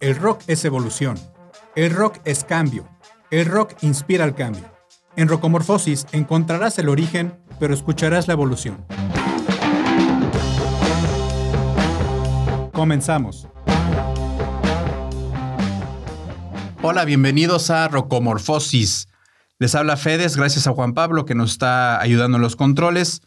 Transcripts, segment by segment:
El rock es evolución. El rock es cambio. El rock inspira al cambio. En Rocomorfosis encontrarás el origen, pero escucharás la evolución. Comenzamos. Hola, bienvenidos a Rocomorfosis. Les habla Fedes, gracias a Juan Pablo que nos está ayudando en los controles.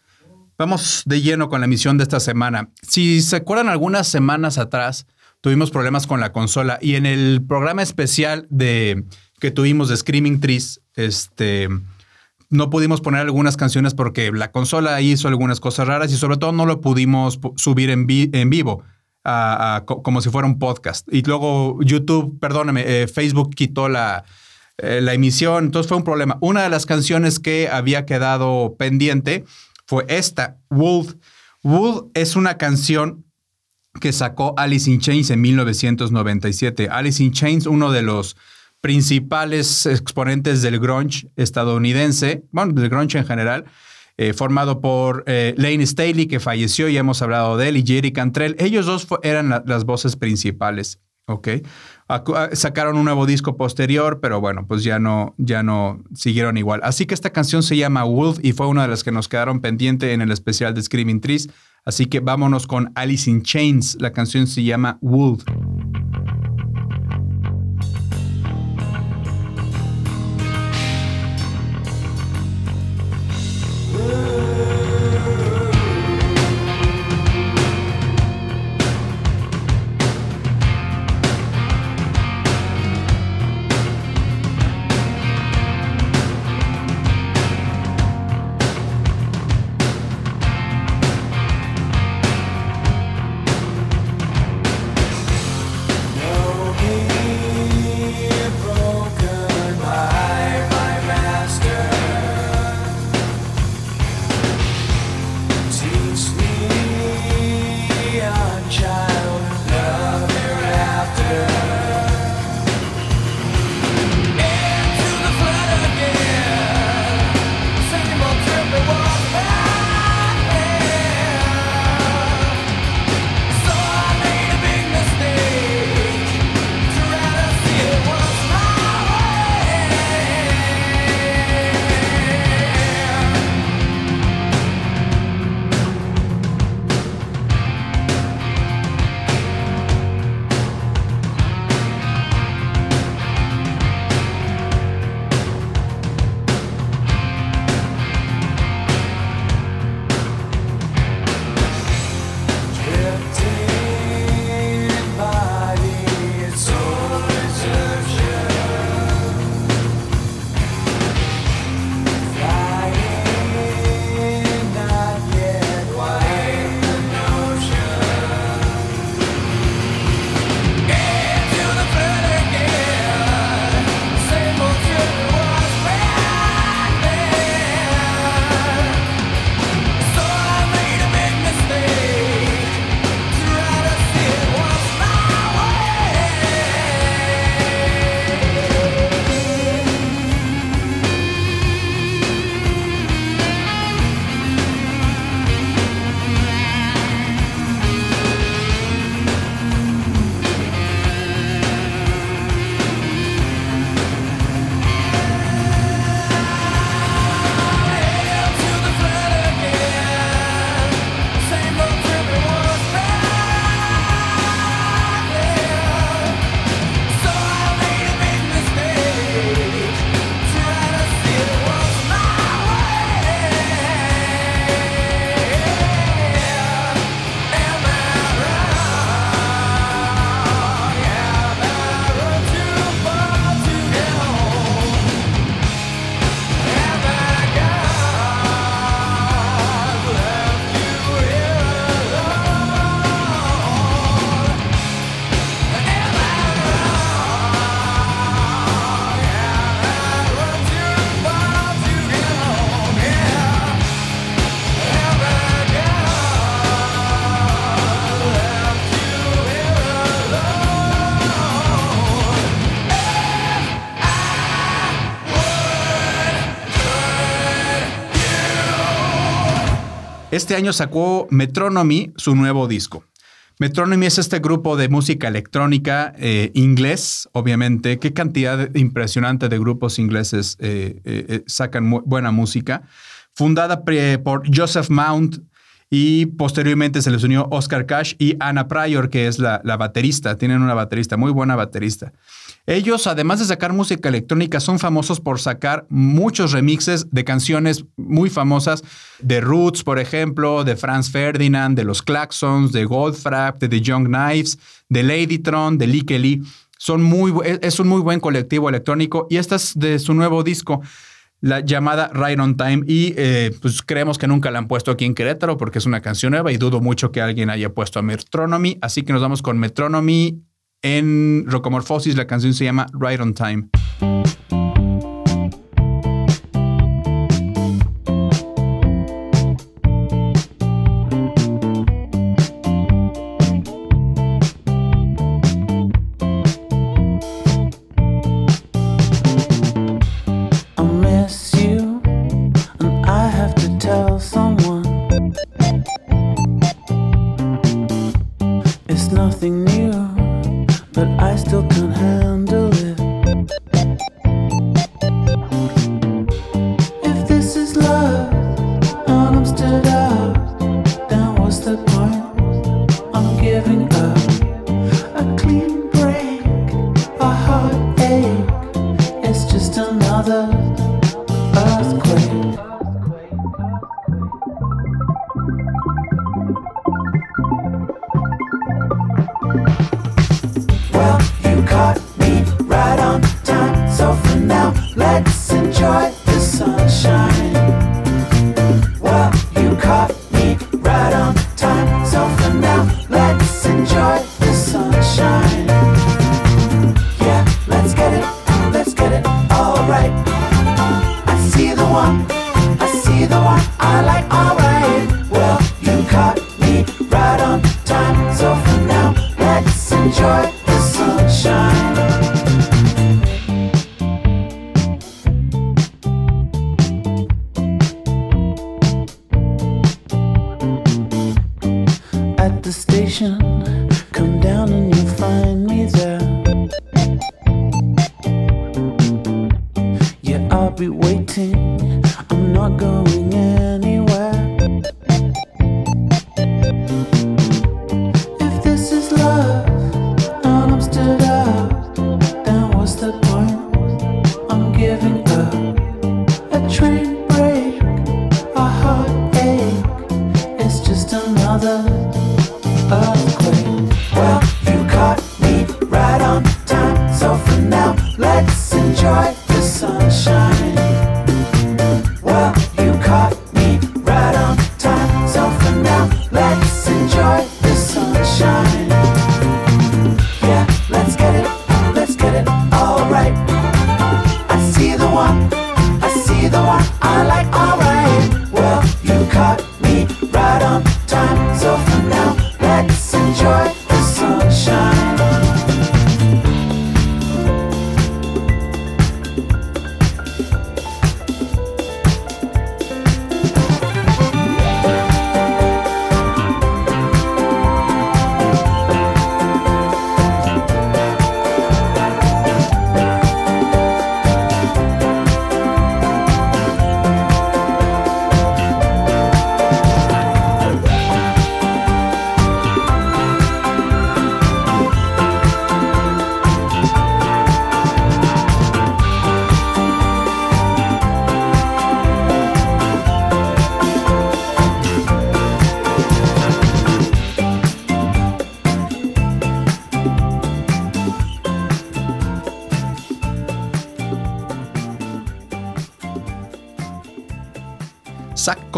Vamos de lleno con la emisión de esta semana. Si se acuerdan algunas semanas atrás, tuvimos problemas con la consola y en el programa especial de que tuvimos de Screaming Trees, este no pudimos poner algunas canciones porque la consola hizo algunas cosas raras y sobre todo no lo pudimos subir en, en vivo como si fuera un podcast. Y luego YouTube, perdóname, eh, Facebook quitó la, eh, la emisión, entonces fue un problema. Una de las canciones que había quedado pendiente fue esta, Wolf. Wolf es una canción que sacó Alice in Chains en 1997. Alice in Chains, uno de los principales exponentes del grunge estadounidense, bueno, del grunge en general, eh, formado por eh, Lane Staley, que falleció, ya hemos hablado de él, y Jerry Cantrell. Ellos dos eran las voces principales, ¿ok? Sacaron un nuevo disco posterior, pero bueno, pues ya no, ya no siguieron igual. Así que esta canción se llama Wolf y fue una de las que nos quedaron pendiente en el especial de Screaming Trees. Así que vámonos con Alice in Chains. La canción se llama Wolf. Este año sacó Metronomy su nuevo disco. Metronomy es este grupo de música electrónica eh, inglés, obviamente. Qué cantidad impresionante de grupos ingleses eh, eh, sacan buena música. Fundada por Joseph Mount y posteriormente se les unió Oscar Cash y Anna Pryor, que es la, la baterista. Tienen una baterista, muy buena baterista. Ellos, además de sacar música electrónica, son famosos por sacar muchos remixes de canciones muy famosas de Roots, por ejemplo, de Franz Ferdinand, de los Claxons, de Goldfrapp, de The Young Knives, de Ladytron, de Kelly. Son muy, es un muy buen colectivo electrónico y esta es de su nuevo disco la llamada Right on Time y eh, pues creemos que nunca la han puesto aquí en Querétaro porque es una canción nueva y dudo mucho que alguien haya puesto a Metronomy, así que nos vamos con Metronomy en Rocomorphosis, la canción se llama Right on Time.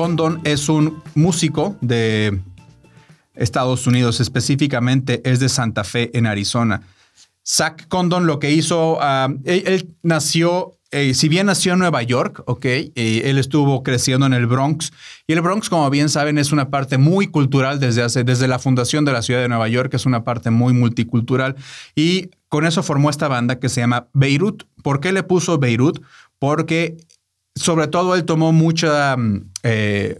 Condon es un músico de Estados Unidos, específicamente es de Santa Fe, en Arizona. Zach Condon lo que hizo, ah, él, nació, eh, si bien nació en Nueva York, ok, él estuvo creciendo en el Bronx. Y el Bronx, como bien saben, es una parte muy cultural desde, hace, desde la fundación de la ciudad de Nueva York, es una parte muy multicultural. Y con eso formó esta banda que se llama Beirut. ¿Por qué le puso Beirut? Porque sobre todo él tomó mucha, mm, eh,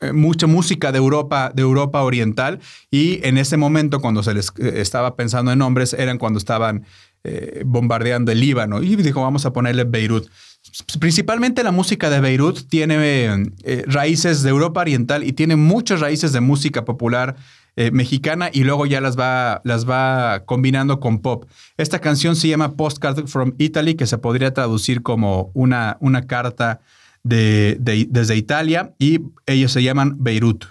eh, mucha música de Europa, de Europa Oriental y en ese momento cuando se les eh, estaba pensando en nombres eran cuando estaban bombardeando el Líbano y dijo vamos a ponerle Beirut. Principalmente la música de Beirut tiene raíces de Europa Oriental y tiene muchas raíces de música popular mexicana y luego ya las va, las va combinando con pop. Esta canción se llama Postcard from Italy, que se podría traducir como una, una carta de, de, desde Italia y ellos se llaman Beirut.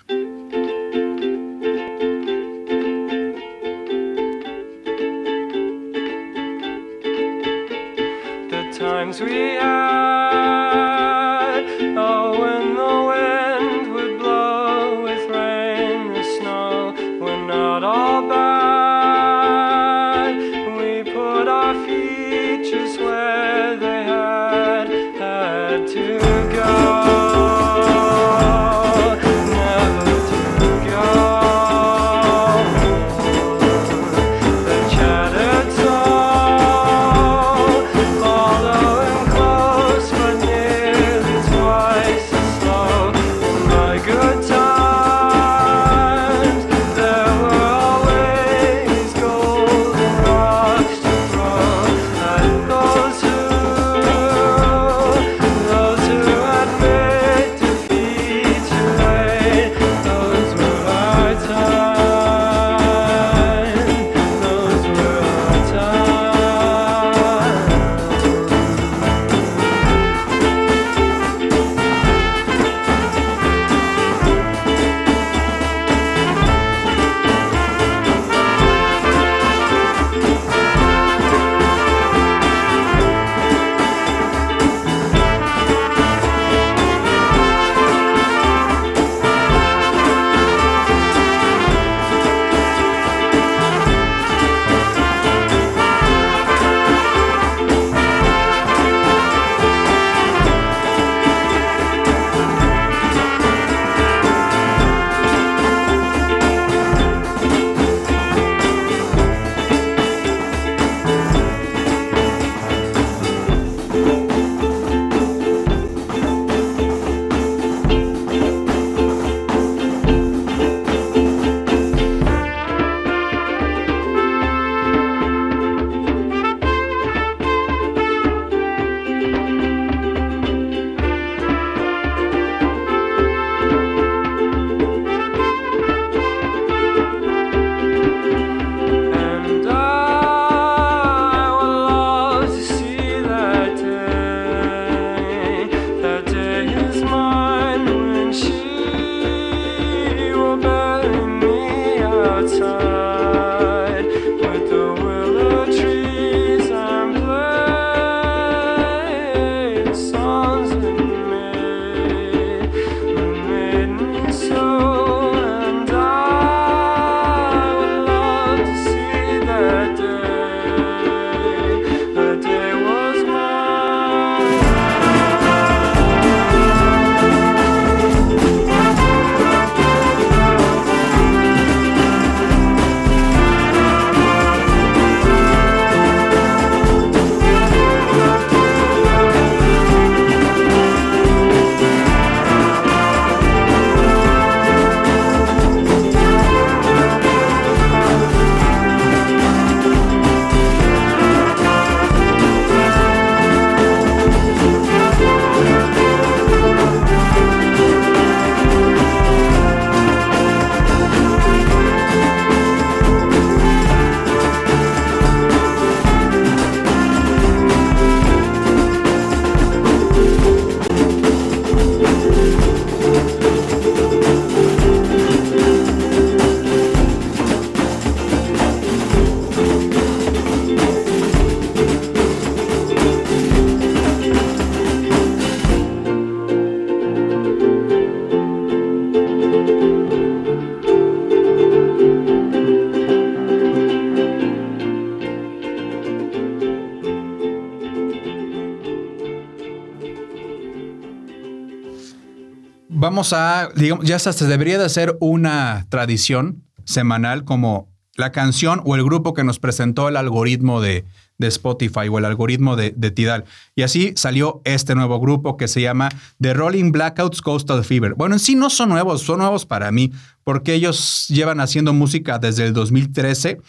A, digamos, ya hasta se debería de hacer una tradición semanal como la canción o el grupo que nos presentó el algoritmo de, de Spotify o el algoritmo de, de, Tidal. Y así salió este nuevo grupo que se llama The Rolling Blackouts Coastal Fever. Bueno, en sí no son nuevos, son nuevos para mí, porque ellos llevan haciendo música desde el 2013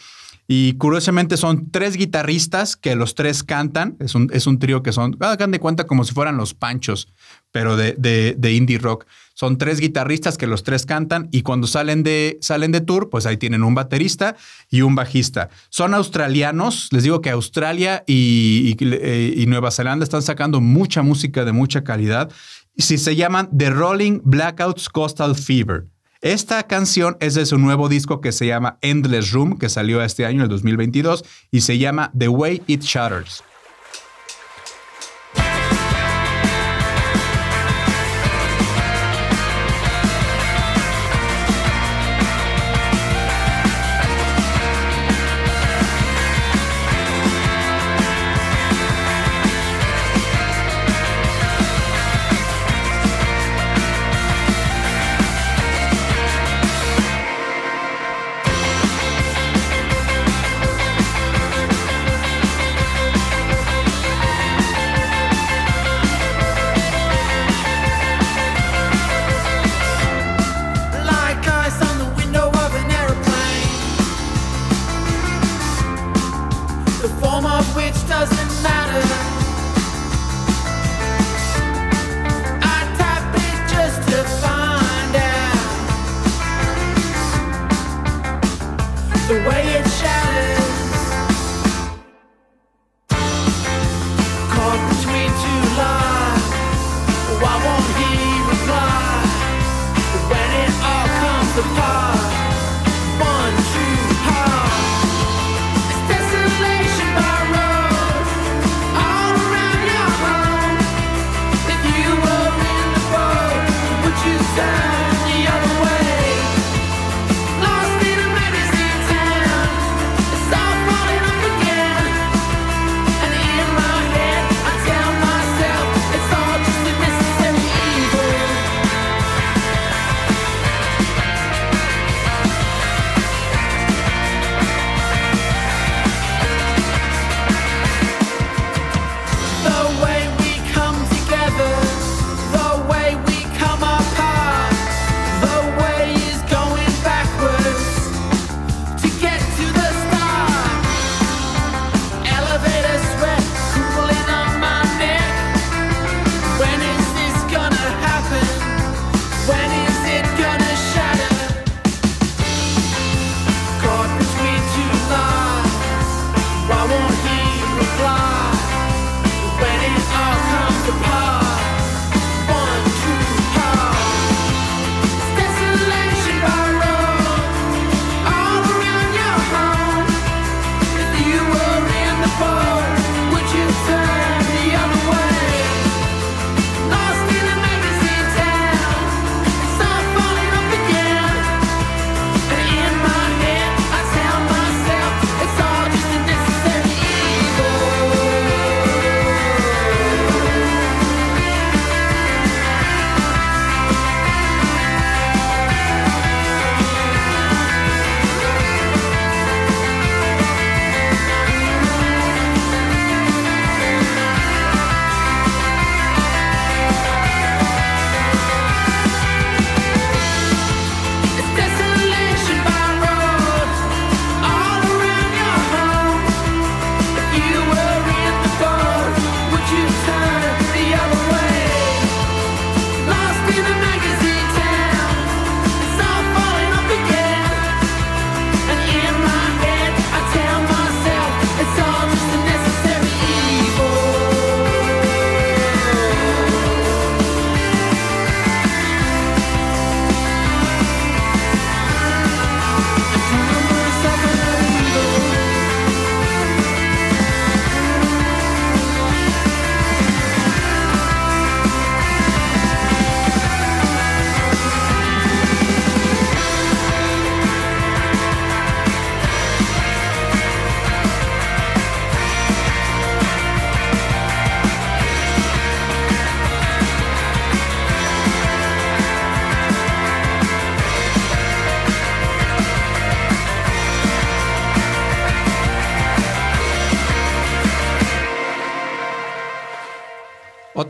y curiosamente son tres guitarristas que los tres cantan. Es un, es un trío que son, hagan de cuenta como si fueran los panchos, pero de, de, indie rock. Son tres guitarristas que los tres cantan y cuando salen de, salen de tour, pues ahí tienen un baterista y un bajista. Son australianos. Les digo que Australia y, y, y Nueva Zelanda están sacando mucha música de mucha calidad. Si se llaman The Rolling Blackouts Coastal Fever. Esta canción es de su nuevo disco que se llama Endless Room, que salió este año, el 2022, y se llama The Way It Shatters.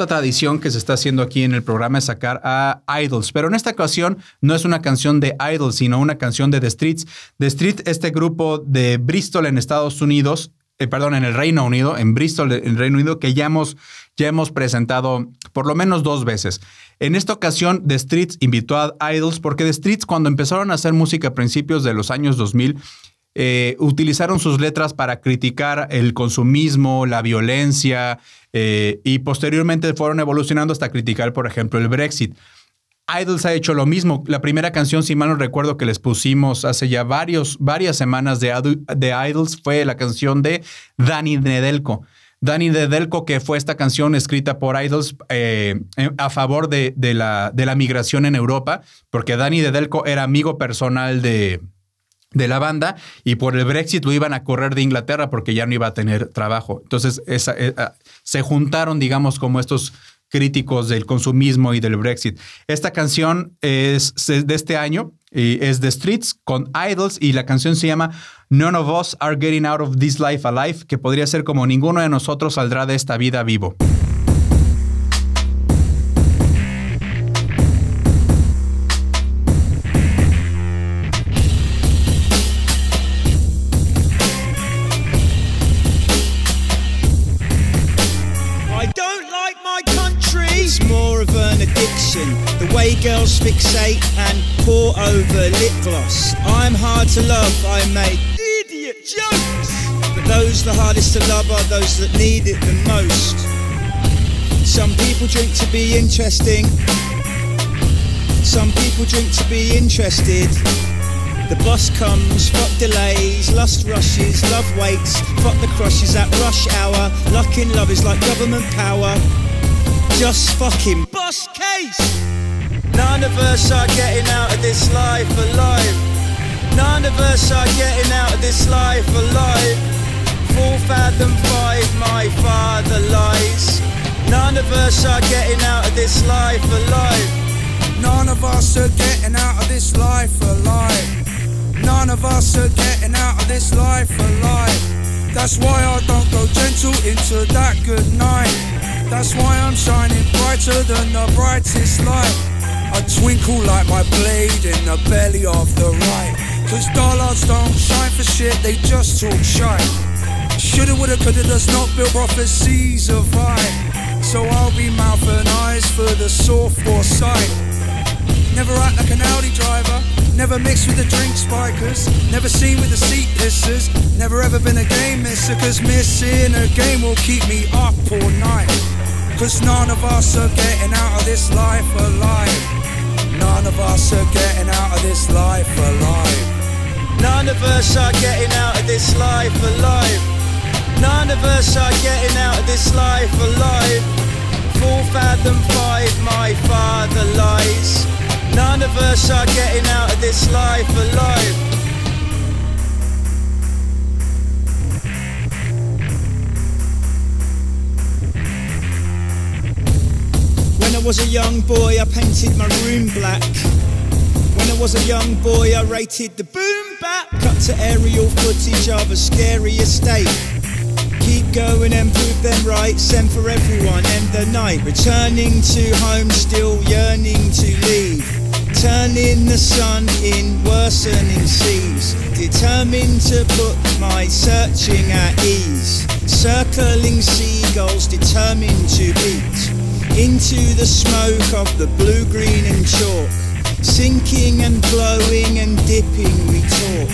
Tradición que se está haciendo aquí en el programa es sacar a Idols, pero en esta ocasión no es una canción de Idols, sino una canción de The Streets. The Streets, este grupo de Bristol en Estados Unidos, eh, perdón, en el Reino Unido, en Bristol, en el Reino Unido, que ya hemos, ya hemos presentado por lo menos dos veces. En esta ocasión, The Streets invitó a Idols porque The Streets, cuando empezaron a hacer música a principios de los años 2000, eh, utilizaron sus letras para criticar el consumismo, la violencia eh, y posteriormente fueron evolucionando hasta criticar, por ejemplo, el Brexit. Idols ha hecho lo mismo. La primera canción, si mal no recuerdo, que les pusimos hace ya varias semanas de, de Idols fue la canción de Danny Nedelko. Danny Nedelko, que fue esta canción escrita por Idols eh, a favor de, la, de la migración en Europa, porque Danny Nedelko era amigo personal de, de la banda y por el Brexit lo iban a correr de Inglaterra porque ya no iba a tener trabajo. Entonces esa, eh, ah, se juntaron, digamos, como estos críticos del consumismo y del Brexit. Esta canción es de este año, y es The Streets con Idols y la canción se llama None of Us Are Getting Out of This Life Alive, que podría ser como ninguno de nosotros saldrá de esta vida vivo. Fixate and pour over lip gloss. I'm hard to love, I make idiot jokes. But those the hardest to love are those that need it the most. Some people drink to be interesting. Some people drink to be interested. The bus comes, fuck delays, lust rushes, love waits, fuck the crushes at rush hour. Luck in love is like government power. Just fucking bus case. None of us are getting out of this life alive. None of us are getting out of this life alive. Full fathom five, my father lies. None of us are getting out of this life alive. None of us are getting out of this life alive. None of us are getting out of this life alive. That's why I don't go gentle into that good night. That's why I'm shining brighter than the brightest light. I twinkle like my blade in the belly of the right. Cause dollars don't shine for shit, they just talk shite. Shoulda, woulda, coulda does not build prophecies of I. So I'll be mouth and eyes for the soft foresight. Never act like an Audi driver, never mix with the drink spikers, never seen with the seat pissers, never ever been a game misser, cause missing a game will keep me up all night. Cause none of us are getting out of this life alive. None of us are getting out of this life alive. None of us are getting out of this life alive. None of us are getting out of this life alive. Full fathom five, my father lies. None of us are getting out of this life alive. I was a young boy, I painted my room black. When I was a young boy, I rated the boom back. Cut to aerial footage of a scary estate. Keep going and prove them right. Send for everyone, end the night. Returning to home, still yearning to leave. Turning the sun in worsening seas. Determined to put my searching at ease. Circling seagulls, determined to beat into the smoke of the blue, green, and chalk. Sinking and blowing and dipping, we talk.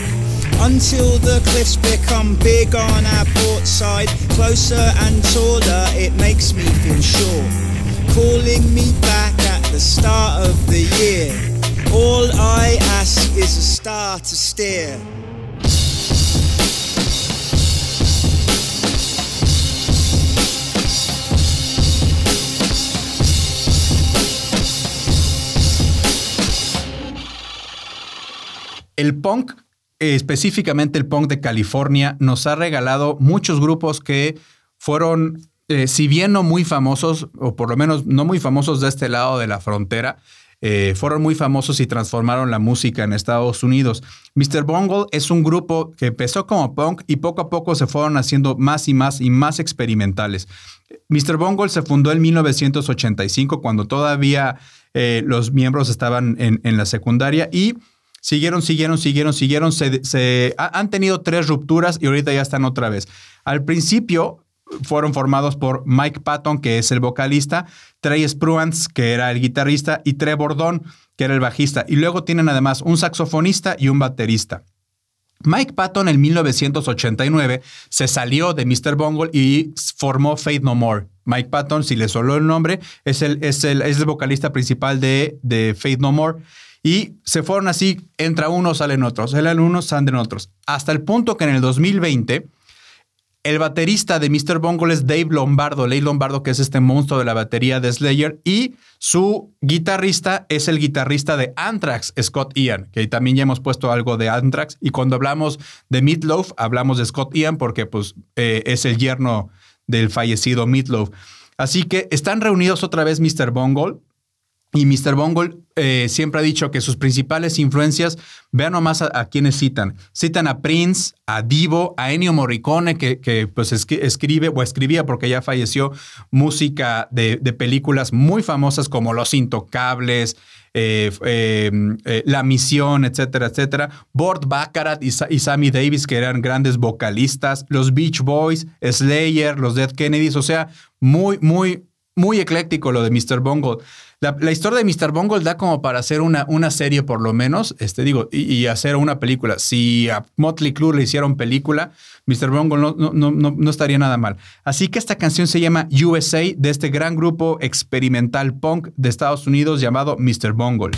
Until the cliffs become big on our port side, closer and taller, it makes me feel sure. Calling me back at the start of the year. All I ask is a star to steer. El punk, específicamente el punk de California, nos ha regalado muchos grupos que fueron, eh, si bien no muy famosos, o por lo menos no muy famosos de este lado de la frontera, eh, fueron muy famosos y transformaron la música en Estados Unidos. Mr. Bungle es un grupo que empezó como punk y poco a poco se fueron haciendo más y más y más experimentales. Mr. Bungle se fundó en 1985 cuando todavía eh, los miembros estaban en, en la secundaria y Siguieron, siguieron, siguieron, siguieron. Se, han tenido tres rupturas y ahorita ya están otra vez. Al principio fueron formados por Mike Patton, que es el vocalista, Trey Spruance, que era el guitarrista, y Trevor Don, que era el bajista. Y luego tienen además un saxofonista y un baterista. Mike Patton en 1989 se salió de Mr. Bungle y formó Faith No More. Mike Patton, si le soló el nombre, es el, es el, es el vocalista principal de, de Faith No More. Y se fueron así, entra uno, salen otros, salen unos, salen otros. Hasta el punto que en el 2020, el baterista de Mr. Bungle es Dave Lombardo, Ley Lombardo, que es este monstruo de la batería de Slayer, y su guitarrista es el guitarrista de Anthrax, Scott Ian, que también ya hemos puesto algo de Anthrax. Y cuando hablamos de Meatloaf, hablamos de Scott Ian porque pues, eh, es el yerno del fallecido Meatloaf. Así que están reunidos otra vez Mr. Bungle, y Mr. Bungle eh, siempre ha dicho que sus principales influencias, vean nomás a, quienes citan. Citan a Prince, a Divo, a Ennio Morricone, que, pues escribe o escribía porque ya falleció música de, películas muy famosas como Los Intocables, eh, eh, La Misión, etcétera, etcétera. Bort Baccarat y, y, Sammy Davis, que eran grandes vocalistas. Los Beach Boys, Slayer, los Dead Kennedys. O sea, muy, muy, muy ecléctico lo de Mr. Bungle. La, historia de Mr. Bungle da como para hacer una, una serie por lo menos, este, digo, y, hacer una película. Si a Motley Crue le hicieron película, Mr. Bungle no, no, no, no estaría nada mal. Así que esta canción se llama USA de este gran grupo experimental punk de Estados Unidos llamado Mr. Bungle.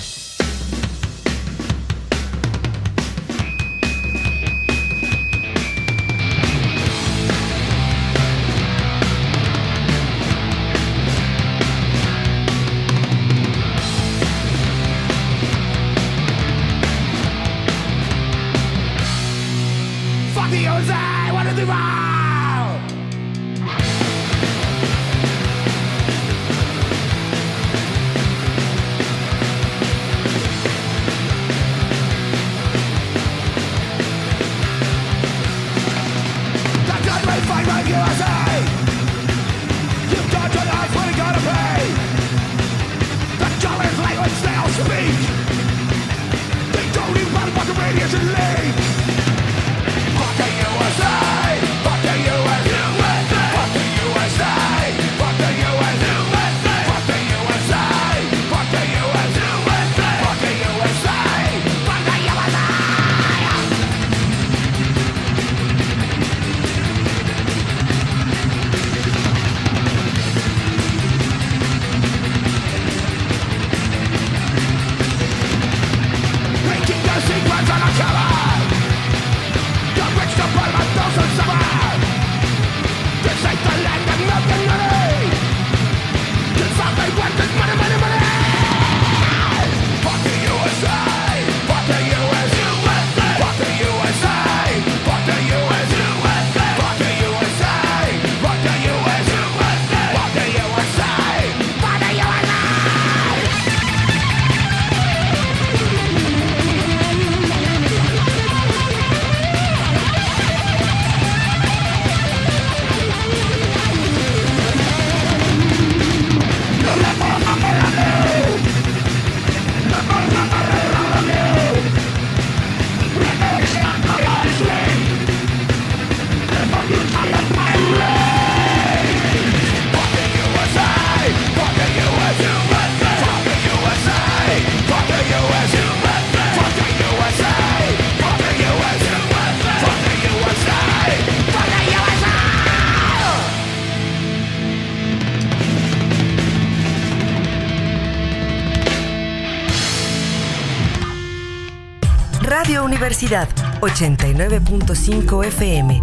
Universidad 89.5 FM,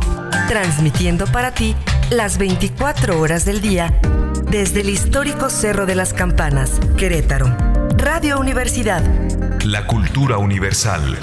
transmitiendo para ti las 24 horas del día desde el histórico Cerro de las Campanas, Querétaro. Radio Universidad. La cultura universal.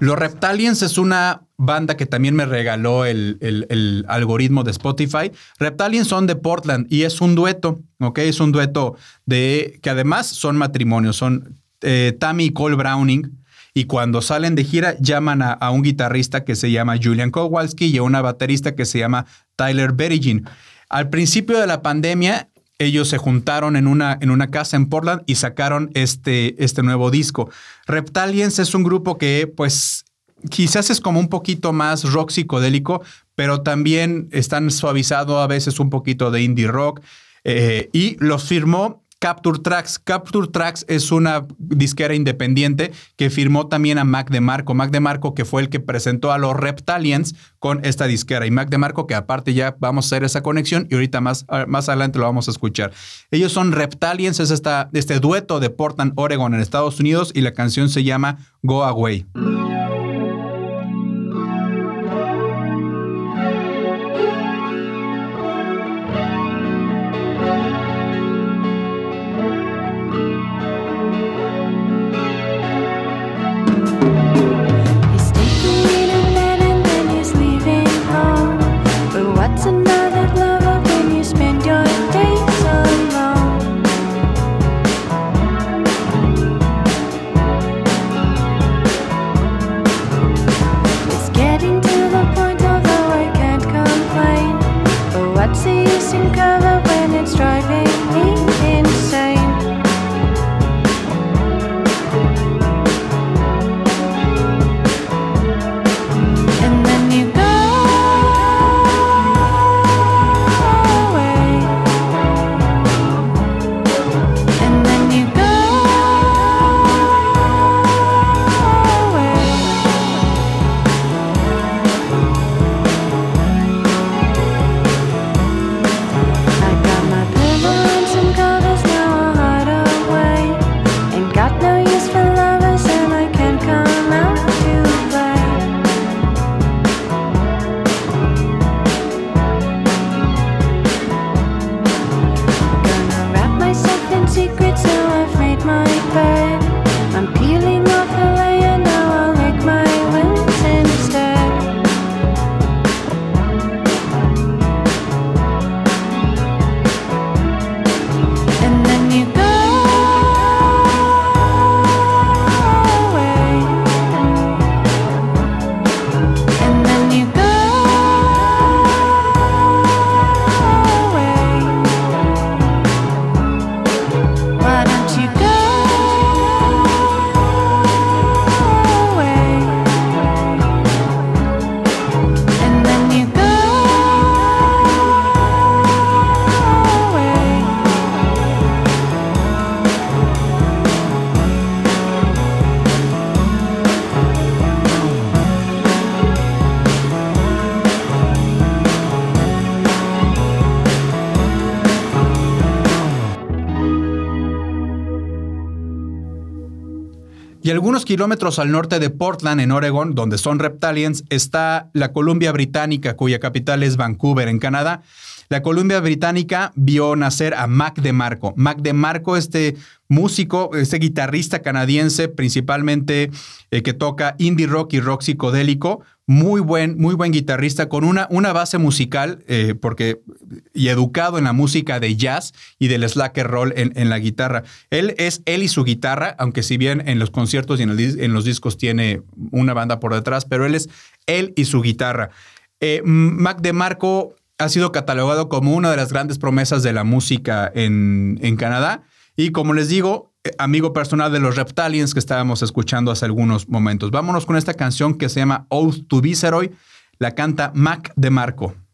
Los Reptalians es una banda que también me regaló el, el- el algoritmo de Spotify. Reptalians son de Portland y es un dueto, ¿ok? Es un dueto de que además son matrimonios, son eh, Tammy y Cole Browning. Y cuando salen de gira, llaman a, un guitarrista que se llama Julian Kowalski y a una baterista que se llama Tyler Berigin. Al principio de la pandemia, ellos se juntaron en una, en una casa en Portland y sacaron este, este nuevo disco. Reptalians es un grupo que, pues, quizás es como un poquito más rock psicodélico, pero también están suavizado a veces un poquito de indie rock. eh, y los firmó Capture Tracks. Capture Tracks es una disquera independiente que firmó también a Mac DeMarco. Mac DeMarco que fue el que presentó a los Reptalians con esta disquera. Y Mac DeMarco que aparte ya vamos a hacer esa conexión y ahorita más, más adelante lo vamos a escuchar. Ellos son Reptalians, es esta, este dueto de Portland, Oregon en Estados Unidos y la canción se llama Go Away. Kilómetros al norte de Portland, en Oregon, donde son Reptalians, está la Columbia Británica, cuya capital es Vancouver, en Canadá. La Columbia Británica vio nacer a Mac DeMarco. Mac DeMarco, este músico, este guitarrista canadiense, principalmente eh, que toca indie rock y rock psicodélico, muy buen, muy buen guitarrista con una, una base musical, eh, porque y educado en la música de jazz y del slacker roll en, en la guitarra. Él es él y su guitarra, aunque si bien en los conciertos y en, los discos tiene una banda por detrás, pero él es él y su guitarra. Eh, Mac DeMarco ha sido catalogado como una de las grandes promesas de la música en, en Canadá. Y como les digo, amigo personal de los Reptalians que estábamos escuchando hace algunos momentos. Vámonos con esta canción que se llama Oath to Viceroy. La canta Mac DeMarco. Viceroy.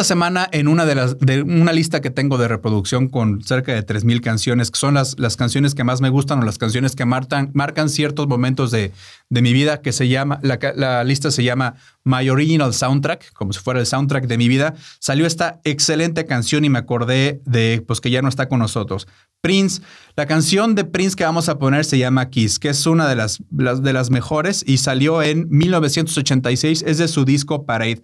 Esta semana, en una de las de una lista que tengo de reproducción con cerca de 3.000 canciones, que son las, las canciones que más me gustan o las canciones que marcan, marcan ciertos momentos de, de mi vida, que se llama, la, la lista se llama My Original Soundtrack, como si fuera el soundtrack de mi vida, salió esta excelente canción y me acordé de pues que ya no está con nosotros. Prince, la canción de Prince que vamos a poner se llama Kiss, que es una de las- de las mejores y salió en 1986, es de su disco Parade.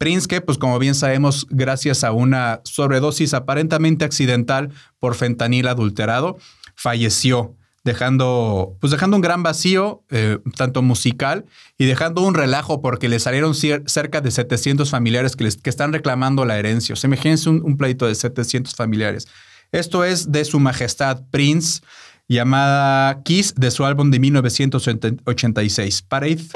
Prince, que pues como bien sabemos, gracias a una sobredosis aparentemente accidental por fentanil adulterado, falleció, dejando, pues dejando un gran vacío, eh, tanto musical, y dejando un relajo porque le salieron cerca de 700 familiares que, les- que están reclamando la herencia. O sea, imagínense un, un pleito de 700 familiares. Esto es de su majestad Prince, llamada Kiss, de su álbum de 1986, Parade.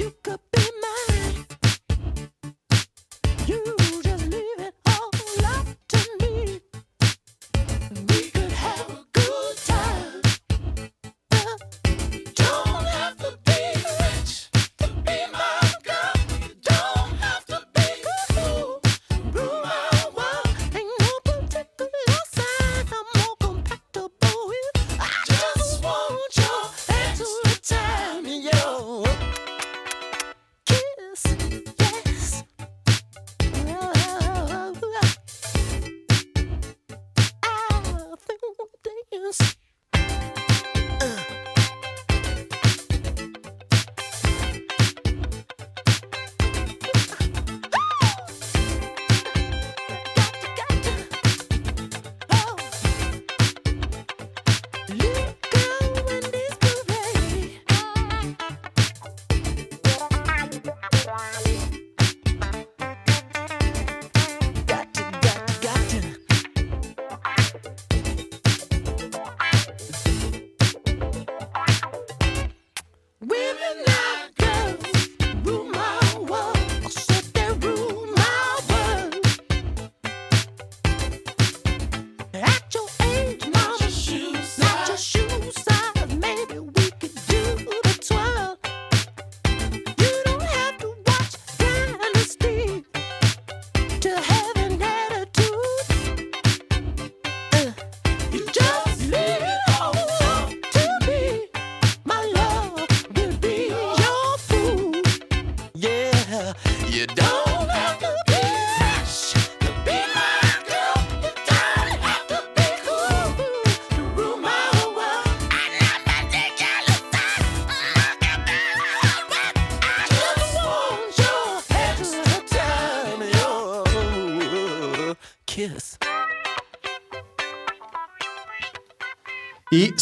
you could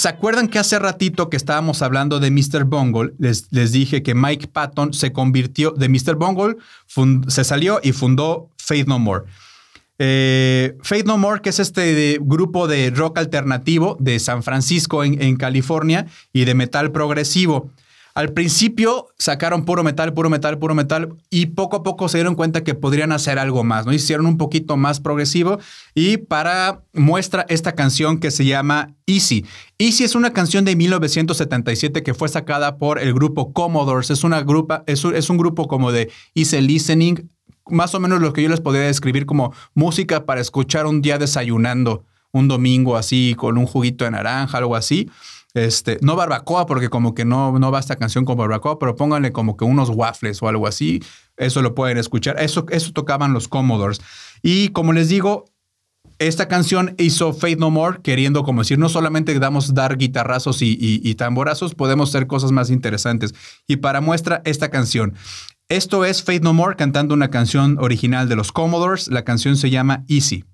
se acuerdan que hace ratito que estábamos hablando de Mr. Bungle, les, les dije que Mike Patton se convirtió de Mr. Bungle, se salió y fundó Faith No More. Eh, Faith No More, que es este grupo de rock alternativo de San Francisco en California y de metal progresivo. Al principio sacaron puro metal, puro metal, puro metal y poco a poco se dieron cuenta que podrían hacer algo más, ¿no? Hicieron un poquito más progresivo y para muestra esta canción que se llama Easy. Easy es una canción de 1977 que fue sacada por el grupo Commodores. Es, una grupa, es, un, es un grupo como de easy listening, más o menos lo que yo les podría describir como música para escuchar un día desayunando, un domingo así, con un juguito de naranja, algo así. Este, no barbacoa, porque como que no, no va esta canción con barbacoa, pero pónganle como que unos waffles o algo así. Eso lo pueden escuchar. Eso, eso tocaban los Commodores. Y como les digo, esta canción hizo Faith No More, queriendo como decir, no solamente damos dar guitarrazos y, y- tamborazos, podemos hacer cosas más interesantes. Y para muestra, esta canción. Esto es Faith No More cantando una canción original de los Commodores. La canción se llama Easy.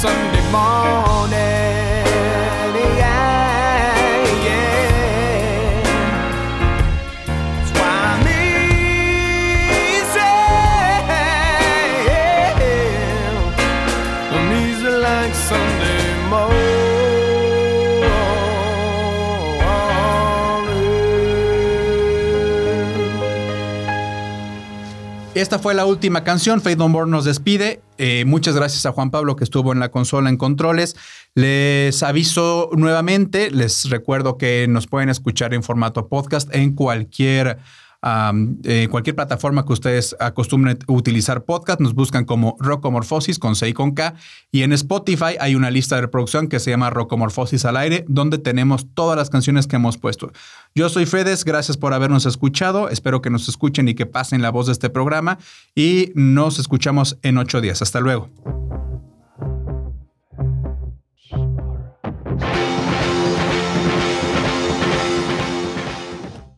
Sunday morning. Esta fue la última canción. Faith No More nos despide. Eh, muchas gracias a Juan Pablo que estuvo en la consola en controles. Les aviso nuevamente, les recuerdo que nos pueden escuchar en formato podcast en cualquier eh, cualquier plataforma que ustedes acostumbren utilizar podcast. Nos buscan como Rocomorfosis con C y con K. Y en Spotify hay una lista de reproducción que se llama Rocomorfosis al aire, donde tenemos todas las canciones que hemos puesto. Yo soy Fedes, gracias por habernos escuchado. Espero que nos escuchen y que pasen la voz de este programa. Y nos escuchamos en ocho días. Hasta luego.